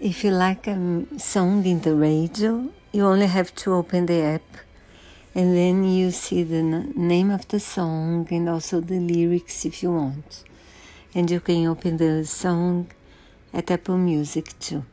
If you like um, a song in the radio, you only have to open the app and then you see the name of the song and also the lyrics if you want. And you can open the song at Apple Music too.